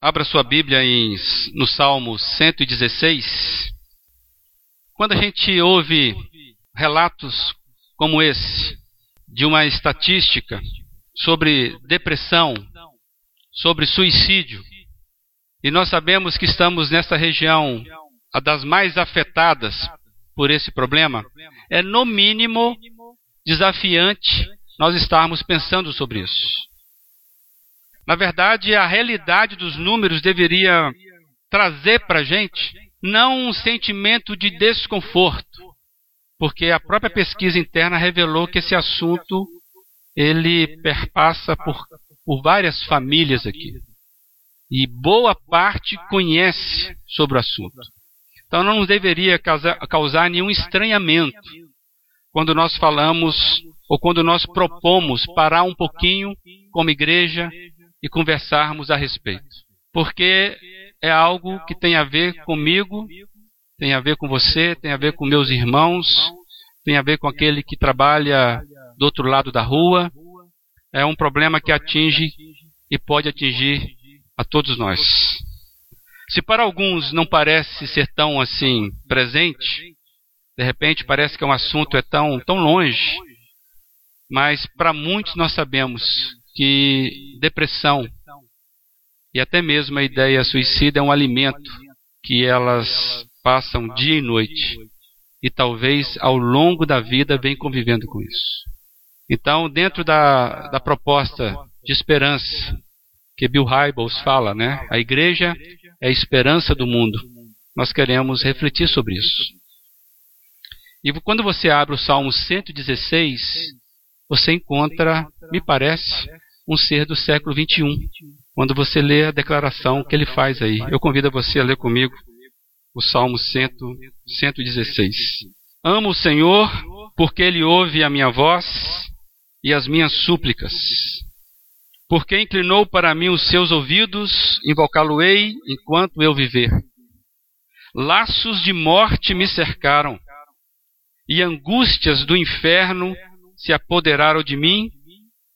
Abra sua Bíblia em, no Salmo 116. Quando a gente ouve relatos como esse, de uma estatística sobre depressão, sobre suicídio, e nós sabemos que estamos nessa região a das mais afetadas por esse problema, é no mínimo desafiante nós estarmos pensando sobre isso. Na verdade, a realidade dos números deveria trazer para a gente não um sentimento de desconforto, porque a própria pesquisa interna revelou que esse assunto ele perpassa por, por várias famílias aqui. E boa parte conhece sobre o assunto. Então não nos deveria causar, causar nenhum estranhamento quando nós falamos ou quando nós propomos parar um pouquinho como igreja e conversarmos a respeito. Porque é algo que tem a ver comigo, tem a ver com você, tem a ver com meus irmãos, tem a ver com aquele que trabalha do outro lado da rua. É um problema que atinge e pode atingir a todos nós. Se para alguns não parece ser tão assim presente, de repente parece que é um assunto é tão tão longe, mas para muitos nós sabemos que depressão e até mesmo a ideia suicida é um alimento que elas passam dia e noite e talvez ao longo da vida vem convivendo com isso. Então, dentro da, da proposta de esperança que Bill Hybels fala, né? A igreja é a esperança do mundo. Nós queremos refletir sobre isso. E quando você abre o Salmo 116, você encontra, me parece, um ser do século 21, quando você lê a declaração que ele faz aí. Eu convido você a ler comigo o Salmo 100, 116. Amo o Senhor porque ele ouve a minha voz e as minhas súplicas. Porque inclinou para mim os seus ouvidos, invocá-lo-ei enquanto eu viver. Laços de morte me cercaram, e angústias do inferno se apoderaram de mim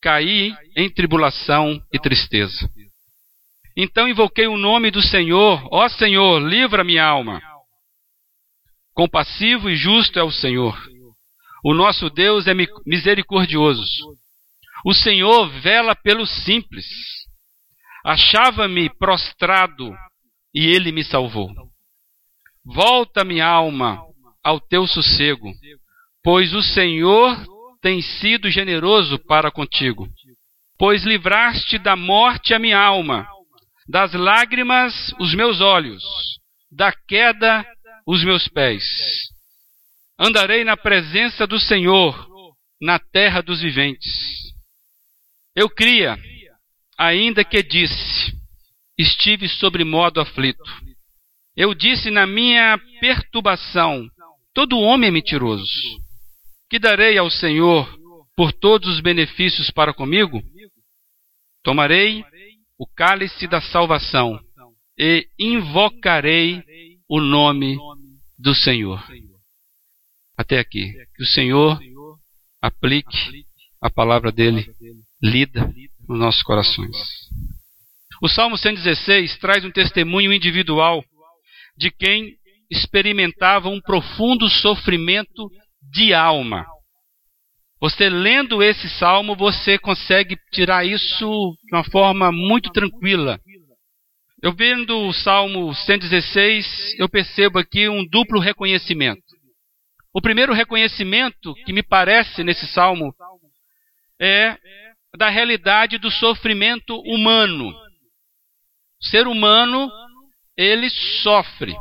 caí em tribulação e tristeza. Então invoquei o nome do Senhor, ó Senhor, livra minha alma. Compassivo e justo é o Senhor. O nosso Deus é misericordioso. O Senhor vela pelos simples. Achava-me prostrado e ele me salvou. Volta minha alma ao teu sossego, pois o Senhor tem sido generoso para contigo, pois livraste da morte a minha alma, das lágrimas os meus olhos, da queda os meus pés. Andarei na presença do Senhor, na terra dos viventes. Eu cria, ainda que disse, estive sobre modo aflito. Eu disse na minha perturbação, todo homem é mentiroso. Que darei ao Senhor por todos os benefícios para comigo? Tomarei o cálice da salvação e invocarei o nome do Senhor. Até aqui. Que o Senhor aplique a palavra dele lida nos nossos corações. O Salmo 116 traz um testemunho individual de quem experimentava um profundo sofrimento de alma. Você lendo esse salmo, você consegue tirar isso de uma forma muito tranquila. Eu vendo o Salmo 116, eu percebo aqui um duplo reconhecimento. O primeiro reconhecimento que me parece nesse salmo é da realidade do sofrimento humano. O ser humano, ele sofre.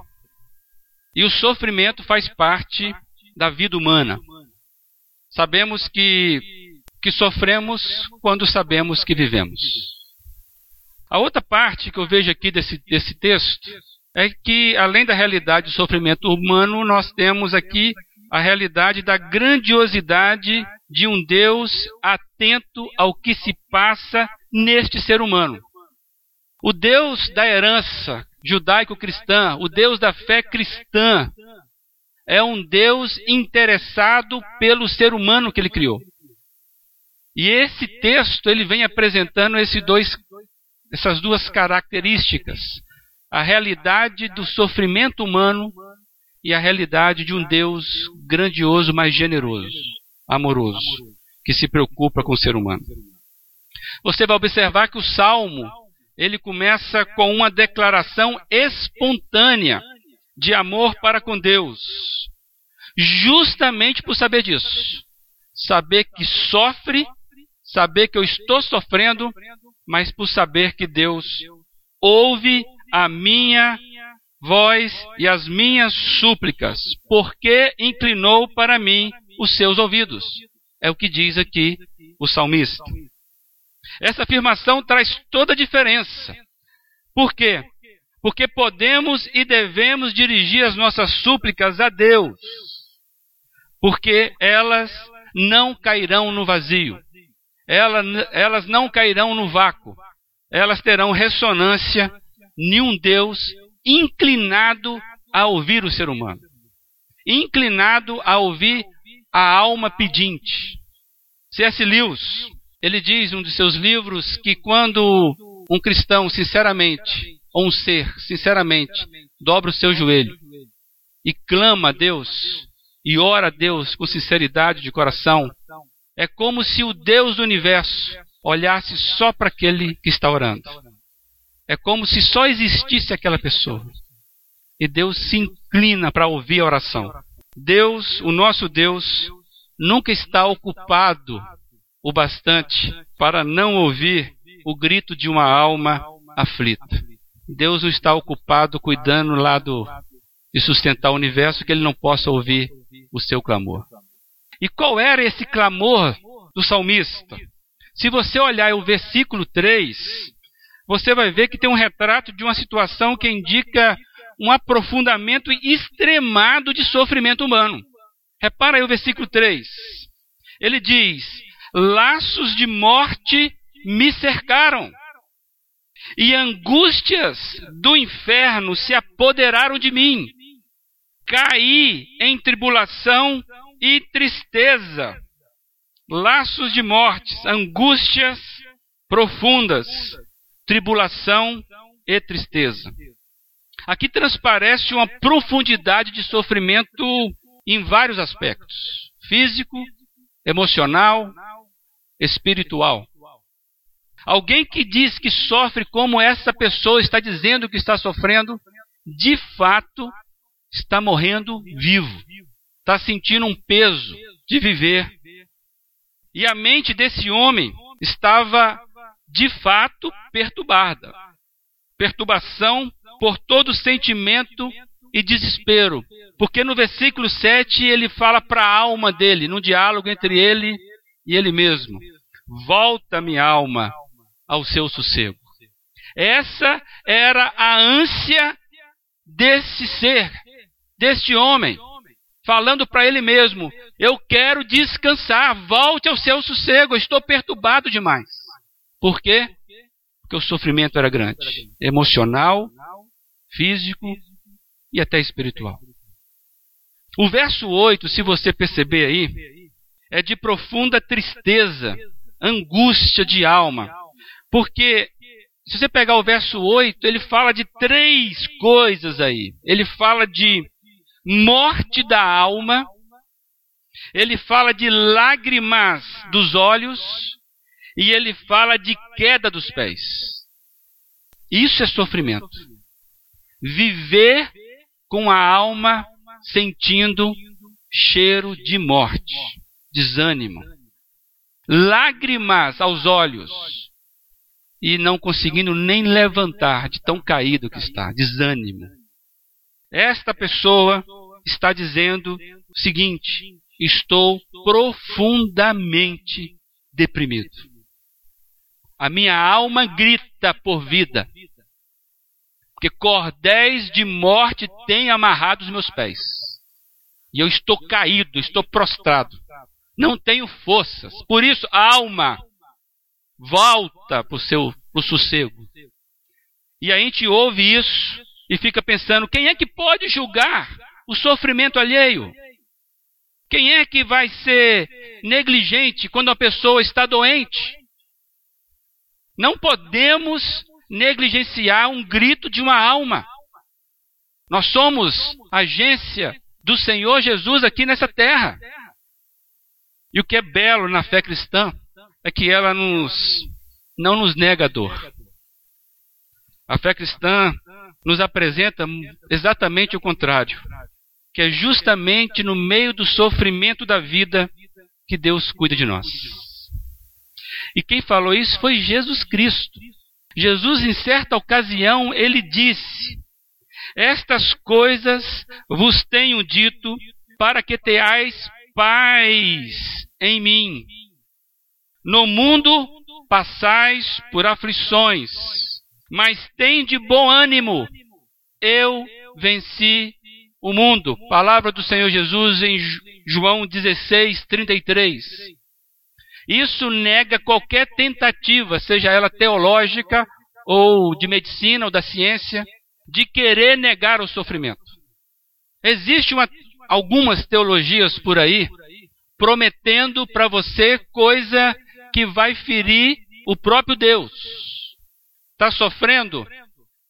E o sofrimento faz parte da vida humana. Sabemos que, que sofremos quando sabemos que vivemos. A outra parte que eu vejo aqui desse, desse texto é que, além da realidade do sofrimento humano, nós temos aqui a realidade da grandiosidade de um Deus atento ao que se passa neste ser humano. O Deus da herança judaico-cristã, o Deus da fé cristã, é um Deus interessado pelo ser humano que ele criou. E esse texto ele vem apresentando dois essas duas características: a realidade do sofrimento humano e a realidade de um Deus grandioso, mas generoso, amoroso, que se preocupa com o ser humano. Você vai observar que o salmo ele começa com uma declaração espontânea de amor para com Deus, justamente por saber disso, saber que sofre, saber que eu estou sofrendo, mas por saber que Deus ouve a minha voz e as minhas súplicas, porque inclinou para mim os seus ouvidos. É o que diz aqui o salmista. Essa afirmação traz toda a diferença. Por quê? Porque podemos e devemos dirigir as nossas súplicas a Deus, porque elas não cairão no vazio, elas, não cairão no vácuo, elas terão ressonância em um Deus inclinado a ouvir o ser humano, inclinado a ouvir a alma pedinte. C.S. Lewis, ele diz em um de seus livros que quando um cristão, sinceramente, ou um ser, sinceramente, dobra o seu joelho e clama a Deus e ora a Deus com sinceridade de coração, é como se o Deus do universo olhasse só para aquele que está orando. É como se só existisse aquela pessoa. E Deus se inclina para ouvir a oração. Deus, o nosso Deus, nunca está ocupado o bastante para não ouvir o grito de uma alma aflita. Deus não está ocupado cuidando lá do, de sustentar o universo que ele não possa ouvir o seu clamor. E qual era esse clamor do salmista? Se você olhar o versículo 3, você vai ver que tem um retrato de uma situação que indica um aprofundamento extremado de sofrimento humano. Repara aí o versículo 3. Ele diz: Laços de morte me cercaram, e angústias do inferno se apoderaram de mim. Caí em tribulação e tristeza, laços de mortes, angústias profundas tribulação e tristeza. Aqui transparece uma profundidade de sofrimento em vários aspectos: físico, emocional, espiritual. Alguém que diz que sofre como essa pessoa está dizendo que está sofrendo, de fato está morrendo vivo, está sentindo um peso de viver. E a mente desse homem estava de fato perturbada. Perturbação por todo sentimento e desespero. Porque no versículo 7 ele fala para a alma dele, num diálogo entre ele e ele mesmo: Volta, minha alma, ao seu sossego. Essa era a ânsia desse ser, deste homem, falando para ele mesmo: Eu quero descansar, volte ao seu sossego, estou perturbado demais. Por quê? Porque o sofrimento era grande emocional, físico e até espiritual. O verso 8, se você perceber aí, é de profunda tristeza, angústia de alma. Porque, se você pegar o verso 8, ele fala de três coisas aí. Ele fala de morte da alma, ele fala de lágrimas dos olhos e ele fala de queda dos pés. Isso é sofrimento. Viver com a alma sentindo cheiro de morte, desânimo, lágrimas aos olhos e não conseguindo nem levantar de tão caído que está, desânimo. Esta pessoa está dizendo o seguinte: estou profundamente deprimido. A minha alma grita por vida. Porque cordéis de morte têm amarrado os meus pés. E eu estou caído, estou prostrado. Não tenho forças. Por isso, alma, volta para o seu pro sossego. E a gente ouve isso e fica pensando: quem é que pode julgar o sofrimento alheio? Quem é que vai ser negligente quando a pessoa está doente? Não podemos negligenciar um grito de uma alma. Nós somos agência do Senhor Jesus aqui nessa terra. E o que é belo na fé cristã é que ela nos, não nos nega a dor. A fé cristã nos apresenta exatamente o contrário, que é justamente no meio do sofrimento da vida que Deus cuida de nós. E quem falou isso foi Jesus Cristo. Jesus, em certa ocasião, ele disse: Estas coisas vos tenho dito para que tenhais paz em mim. No mundo passais por aflições, mas tem de bom ânimo. Eu venci o mundo. Palavra do Senhor Jesus em João 16, 33. Isso nega qualquer tentativa, seja ela teológica ou de medicina ou da ciência, de querer negar o sofrimento. Existem algumas teologias por aí prometendo para você coisa que vai ferir o próprio Deus. Está sofrendo?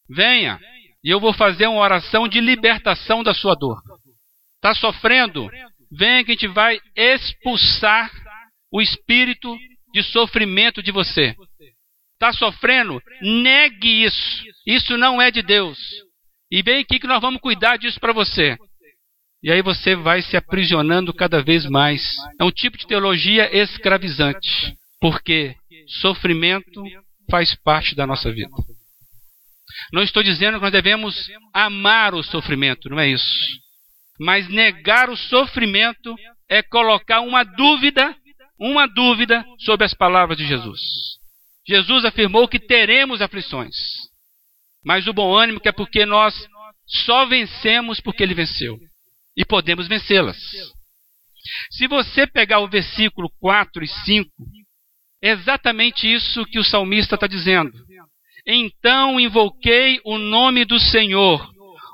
Venha, e eu vou fazer uma oração de libertação da sua dor. Está sofrendo? Venha que a gente vai expulsar o espírito de sofrimento de você. Está sofrendo? Negue isso. Isso não é de Deus. E vem aqui que nós vamos cuidar disso para você. E aí você vai se aprisionando cada vez mais. É um tipo de teologia escravizante. Porque sofrimento faz parte da nossa vida. Não estou dizendo que nós devemos amar o sofrimento, não é isso. Mas negar o sofrimento é colocar uma dúvida uma dúvida sobre as palavras de Jesus. Jesus afirmou que teremos aflições, mas o bom ânimo que é porque nós só vencemos porque ele venceu e podemos vencê-las. Se você pegar o versículo 4 e 5, exatamente isso que o salmista está dizendo. Então invoquei o nome do Senhor.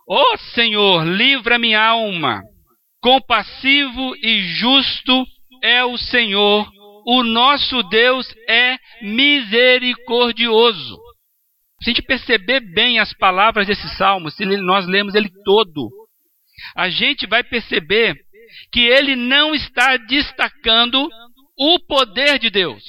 Ó oh, Senhor, livra minha alma. Compassivo e justo é o Senhor, o nosso Deus é misericordioso. Se a gente perceber bem as palavras desse salmo, se nós lemos ele todo, a gente vai perceber que ele não está destacando o poder de Deus.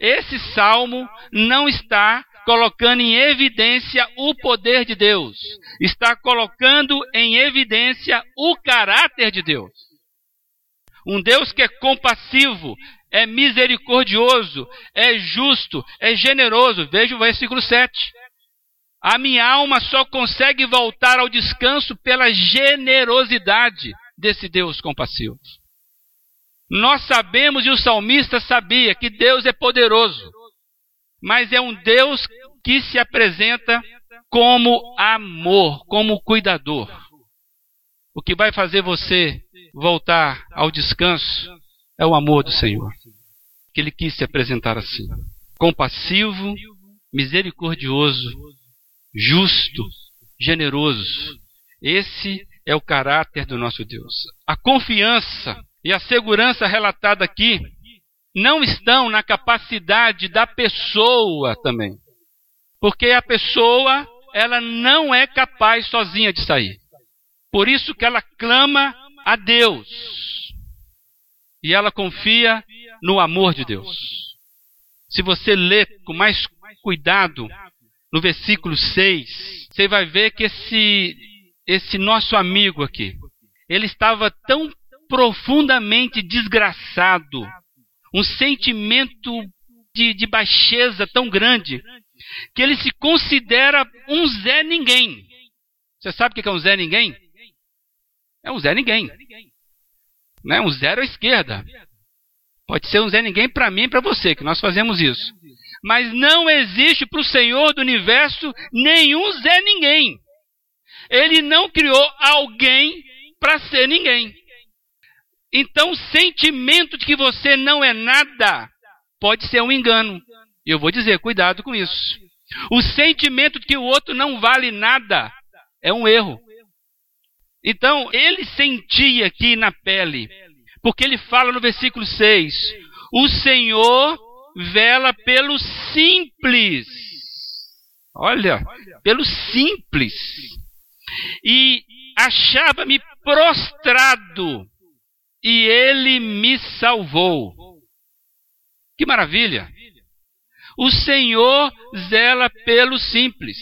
Esse salmo não está colocando em evidência o poder de Deus, está colocando em evidência o caráter de Deus. Um Deus que é compassivo, é misericordioso, é justo, é generoso. Veja o versículo 7. A minha alma só consegue voltar ao descanso pela generosidade desse Deus compassivo. Nós sabemos, e o salmista sabia, que Deus é poderoso, mas é um Deus que se apresenta como amor, como cuidador. O que vai fazer você voltar ao descanso é o amor do Senhor. Que ele quis se apresentar assim: compassivo, misericordioso, justo, generoso. Esse é o caráter do nosso Deus. A confiança e a segurança relatada aqui não estão na capacidade da pessoa também. Porque a pessoa, ela não é capaz sozinha de sair. Por isso que ela clama a Deus. E ela confia no amor de Deus. Se você ler com mais cuidado no versículo 6, você vai ver que esse, esse nosso amigo aqui, ele estava tão profundamente desgraçado, um sentimento de, de baixeza tão grande, que ele se considera um Zé Ninguém. Você sabe o que é um Zé Ninguém? É um Zé Ninguém. Né? Um zero à esquerda. Pode ser um Zé Ninguém para mim e para você, que nós fazemos isso. Mas não existe para o Senhor do universo nenhum Zé Ninguém. Ele não criou alguém para ser ninguém. Então, o sentimento de que você não é nada pode ser um engano. Eu vou dizer, cuidado com isso. O sentimento de que o outro não vale nada é um erro. Então, ele sentia aqui na pele, porque ele fala no versículo 6: O Senhor vela pelo simples. Olha, pelo simples. E achava-me prostrado, e ele me salvou. Que maravilha! O Senhor zela pelo simples.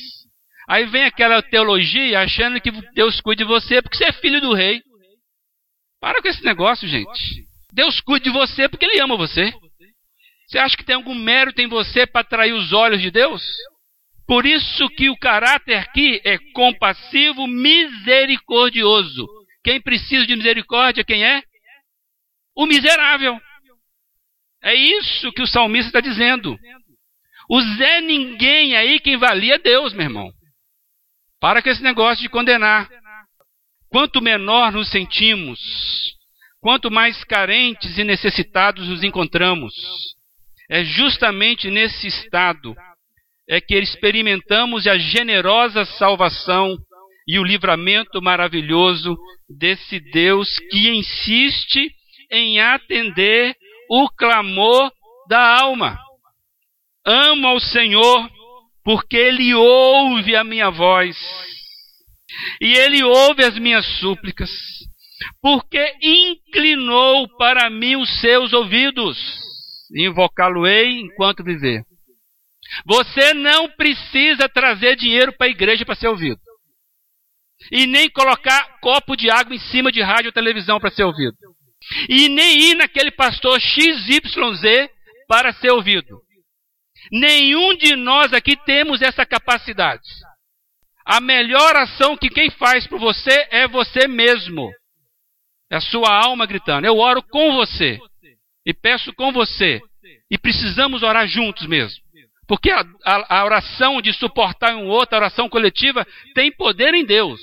Aí vem aquela teologia achando que Deus cuida de você porque você é filho do rei. Para com esse negócio, gente. Deus cuida de você porque Ele ama você. Você acha que tem algum mérito em você para atrair os olhos de Deus? Por isso que o caráter aqui é compassivo, misericordioso. Quem precisa de misericórdia, quem é? O miserável. É isso que o salmista está dizendo. O Zé Ninguém aí quem valia é Deus, meu irmão. Para com esse negócio de condenar. Quanto menor nos sentimos, quanto mais carentes e necessitados nos encontramos, é justamente nesse estado é que experimentamos a generosa salvação e o livramento maravilhoso desse Deus que insiste em atender o clamor da alma. Amo ao Senhor porque Ele ouve a minha voz e Ele ouve as minhas súplicas, porque inclinou para mim os seus ouvidos. Invocá-lo-ei enquanto viver. Você não precisa trazer dinheiro para a igreja para ser ouvido. E nem colocar copo de água em cima de rádio ou televisão para ser ouvido. E nem ir naquele pastor XYZ para ser ouvido. Nenhum de nós aqui temos essa capacidade. A melhor ação que quem faz por você é você mesmo. É a sua alma gritando. Eu oro com você. E peço com você. E precisamos orar juntos mesmo. Porque a, a, a oração de suportar um outro, a oração coletiva, tem poder em Deus.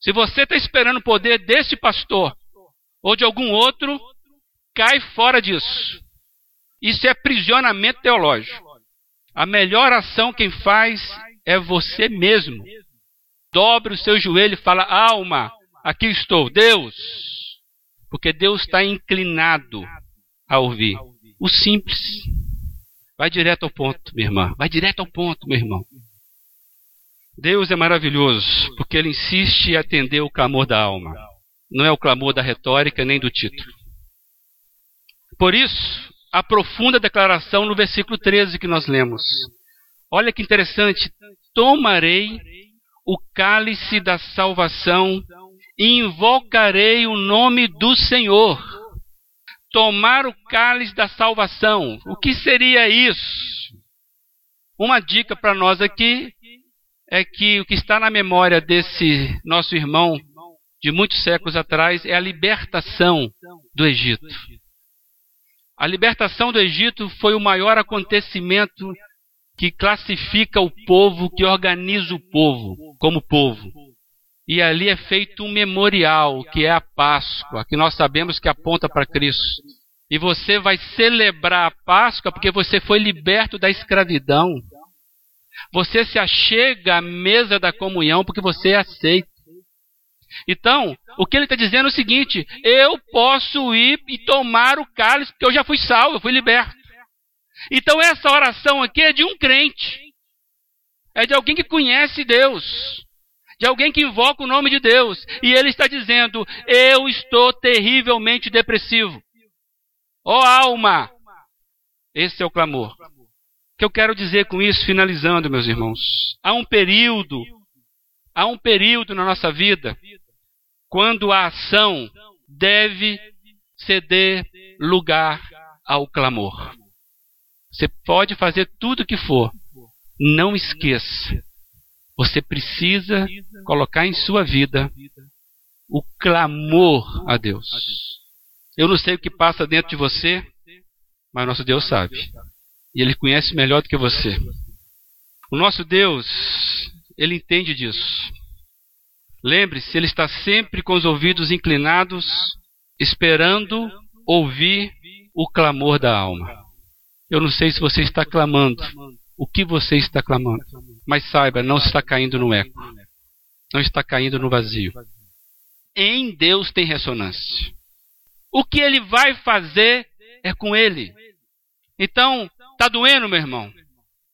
Se você está esperando o poder desse pastor ou de algum outro, cai fora disso. Isso é aprisionamento teológico. A melhor ação quem faz é você mesmo. Dobre o seu joelho e fala: Alma, aqui estou, Deus. Porque Deus está inclinado a ouvir. O simples. Vai direto ao ponto, minha irmã. Vai direto ao ponto, meu irmão. Deus é maravilhoso, porque Ele insiste em atender o clamor da alma. Não é o clamor da retórica nem do título. Por isso, a profunda declaração no versículo 13 que nós lemos. Olha que interessante. Tomarei o cálice da salvação e invocarei o nome do Senhor tomar o cálice da salvação. O que seria isso? Uma dica para nós aqui é que o que está na memória desse nosso irmão de muitos séculos atrás é a libertação do Egito. A libertação do Egito foi o maior acontecimento que classifica o povo, que organiza o povo como povo. E ali é feito um memorial, que é a Páscoa, que nós sabemos que aponta para Cristo. E você vai celebrar a Páscoa porque você foi liberto da escravidão. Você se achega à mesa da comunhão porque você é aceito. Então, o que ele está dizendo é o seguinte: eu posso ir e tomar o cálice porque eu já fui salvo, eu fui liberto. Então, essa oração aqui é de um crente, é de alguém que conhece Deus de alguém que invoca o nome de Deus. E ele está dizendo: Eu estou terrivelmente depressivo. Ó oh, alma! Esse é o clamor. O que eu quero dizer com isso, finalizando, meus irmãos? Há um período, há um período na nossa vida quando a ação deve ceder lugar ao clamor. Você pode fazer tudo o que for, não esqueça você precisa colocar em sua vida o clamor a Deus. Eu não sei o que passa dentro de você, mas nosso Deus sabe. E Ele conhece melhor do que você. O nosso Deus, Ele entende disso. Lembre-se, Ele está sempre com os ouvidos inclinados, esperando ouvir o clamor da alma. Eu não sei se você está clamando, o que você está clamando. Mas saiba, não está caindo no eco. Não está caindo no vazio. Em Deus tem ressonância. O que ele vai fazer é com ele. Então, está doendo, meu irmão?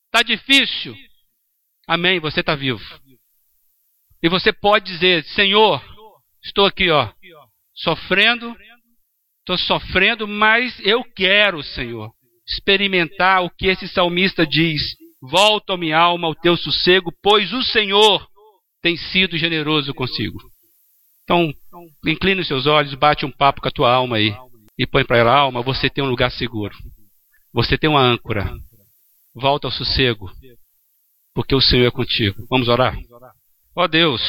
Está difícil? Amém, você está vivo. E você pode dizer: Senhor, estou aqui, ó, sofrendo, estou sofrendo, mas eu quero, Senhor, experimentar o que esse salmista diz. Volta, minha alma, ao teu sossego, pois o Senhor tem sido generoso consigo. Então, incline os seus olhos, bate um papo com a tua alma aí e põe para ela, alma, você tem um lugar seguro. Você tem uma âncora. Volta ao sossego, porque o Senhor é contigo. Vamos orar? Ó oh Deus,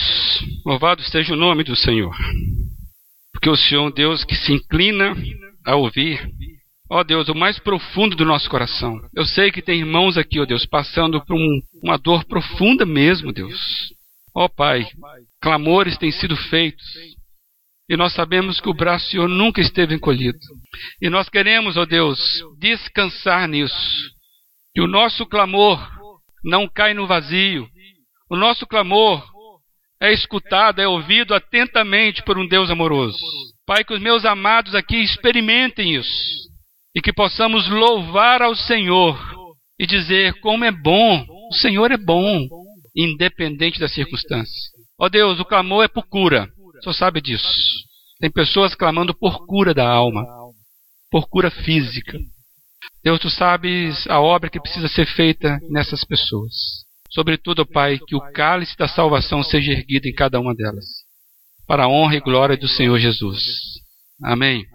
louvado seja o nome do Senhor, porque o Senhor é um Deus que se inclina a ouvir. Ó oh Deus, o mais profundo do nosso coração. Eu sei que tem irmãos aqui, ó oh Deus, passando por um, uma dor profunda mesmo, Deus. Ó Pai, clamores têm sido feitos. E nós sabemos que o braço do Senhor nunca esteve encolhido. E nós queremos, ó Deus, descansar nisso. Que o nosso clamor não cai no vazio. O nosso clamor é escutado, é ouvido atentamente por um Deus amoroso. Pai, que os meus amados aqui experimentem isso e que possamos louvar ao Senhor e dizer como é bom, o Senhor é bom, independente das circunstâncias. Ó oh Deus, o clamor é por cura, Senhor sabe disso. Tem pessoas clamando por cura da alma, por cura física. Deus, tu sabes a obra que precisa ser feita nessas pessoas. Sobretudo, Pai, que o cálice da salvação seja erguido em cada uma delas, para a honra e glória do Senhor Jesus. Amém.